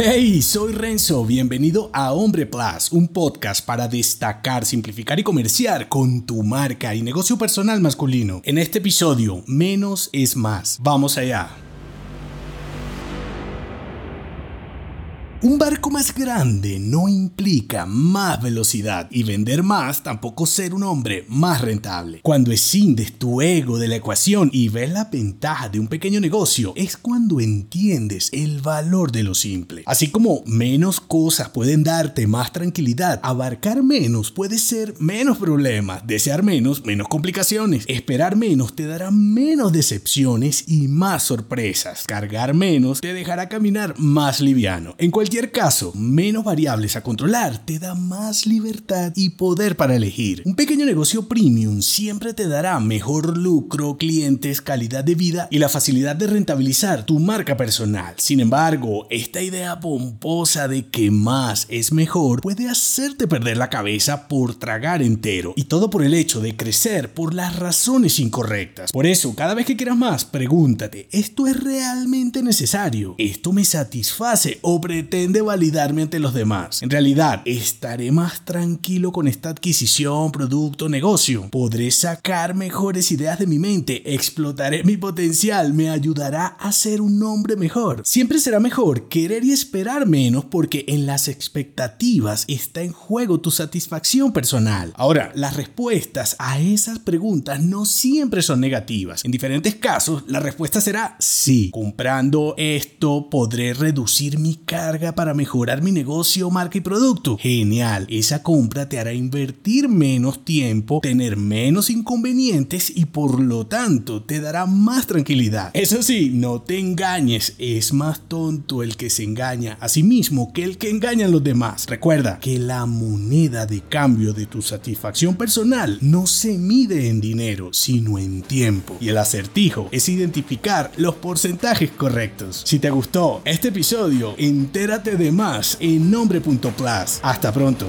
Hey, soy Renzo, bienvenido a Hombre Plus, un podcast para destacar, simplificar y comerciar con tu marca y negocio personal masculino. En este episodio, menos es más. Vamos allá. Un barco más grande no implica más velocidad y vender más tampoco ser un hombre más rentable. Cuando escindes tu ego de la ecuación y ves la ventaja de un pequeño negocio, es cuando entiendes el valor de lo simple. Así como menos cosas pueden darte más tranquilidad, abarcar menos puede ser menos problemas, desear menos, menos complicaciones, esperar menos te dará menos decepciones y más sorpresas, cargar menos te dejará caminar más liviano. En caso, menos variables a controlar te da más libertad y poder para elegir. Un pequeño negocio premium siempre te dará mejor lucro, clientes, calidad de vida y la facilidad de rentabilizar tu marca personal. Sin embargo, esta idea pomposa de que más es mejor puede hacerte perder la cabeza por tragar entero y todo por el hecho de crecer por las razones incorrectas. Por eso, cada vez que quieras más, pregúntate, ¿esto es realmente necesario? ¿Esto me satisface o pretende de validarme ante los demás. En realidad, estaré más tranquilo con esta adquisición, producto, negocio. Podré sacar mejores ideas de mi mente, explotaré mi potencial, me ayudará a ser un hombre mejor. Siempre será mejor querer y esperar menos porque en las expectativas está en juego tu satisfacción personal. Ahora, las respuestas a esas preguntas no siempre son negativas. En diferentes casos, la respuesta será sí. Comprando esto podré reducir mi carga para mejorar mi negocio, marca y producto. Genial, esa compra te hará invertir menos tiempo, tener menos inconvenientes y por lo tanto te dará más tranquilidad. Eso sí, no te engañes, es más tonto el que se engaña a sí mismo que el que engaña a los demás. Recuerda que la moneda de cambio de tu satisfacción personal no se mide en dinero, sino en tiempo. Y el acertijo es identificar los porcentajes correctos. Si te gustó este episodio, entérate de más en nombre.plus. Hasta pronto.